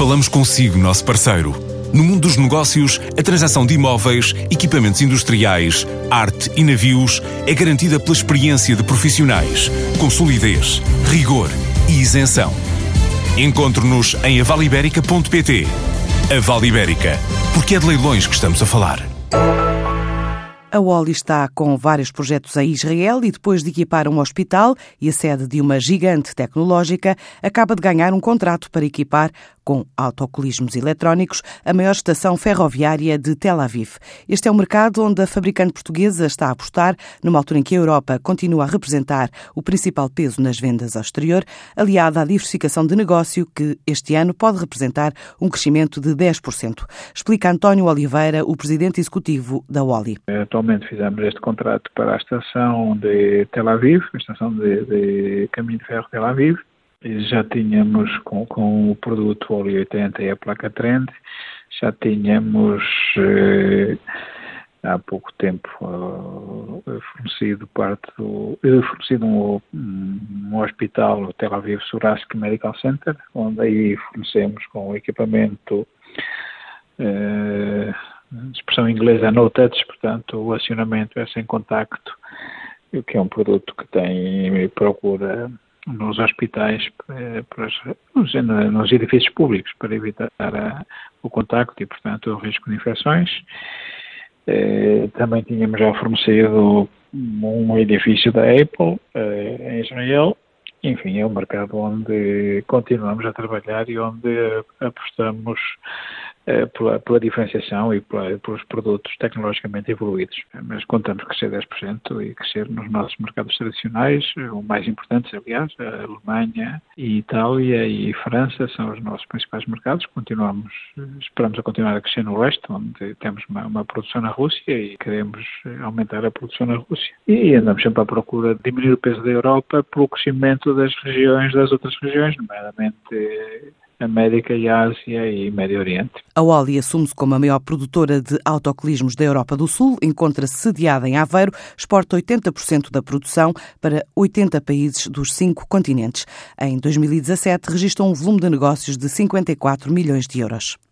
Falamos consigo, nosso parceiro. No mundo dos negócios, a transação de imóveis, equipamentos industriais, arte e navios é garantida pela experiência de profissionais, com solidez, rigor e isenção. Encontre-nos em avaliberica.pt. A Vale Ibérica, porque é de leilões que estamos a falar. A Wally está com vários projetos em Israel e depois de equipar um hospital e a sede de uma gigante tecnológica, acaba de ganhar um contrato para equipar com autocolismos eletrónicos, a maior estação ferroviária de Tel Aviv. Este é um mercado onde a fabricante portuguesa está a apostar, numa altura em que a Europa continua a representar o principal peso nas vendas ao exterior, aliada à diversificação de negócio que este ano pode representar um crescimento de 10%. Explica António Oliveira, o presidente executivo da Wally. Atualmente fizemos este contrato para a estação de Tel Aviv, a estação de, de caminho de ferro de Tel Aviv, já tínhamos com, com o produto óleo 80 e a placa Trend, já tínhamos eh, há pouco tempo uh, fornecido parte do uh, fornecido um, um, hospital, o Tel Aviv Surask Medical Center, onde aí fornecemos com o equipamento uh, expressão inglesa no touch, portanto o acionamento é sem contacto, que é um produto que tem procura nos hospitais, eh, nos, edifícios públicos, para evitar o contacto e, portanto, o risco de infecções. Eh, também tínhamos já fornecido um edifício da Apple eh, em Israel. Enfim, é um mercado onde continuamos a trabalhar e onde apostamos pela, pela, diferenciação e pela, pelos produtos tecnologicamente evoluídos. Mas contamos crescer 10% e crescer nos nossos mercados tradicionais, o mais importantes, aliás, a Alemanha e Itália e França são os nossos principais mercados. Continuamos, esperamos a continuar a crescer no leste, onde temos uma, uma produção na Rússia e queremos aumentar a produção na Rússia. E andamos sempre à procura de diminuir o peso da Europa pelo crescimento das regiões, das outras regiões, nomeadamente América e Ásia e Médio Oriente. A Oli assume-se como a maior produtora de autocolismos da Europa do Sul, encontra-se sediada em Aveiro, exporta 80% da produção para 80 países dos cinco continentes. Em 2017, registrou um volume de negócios de 54 milhões de euros.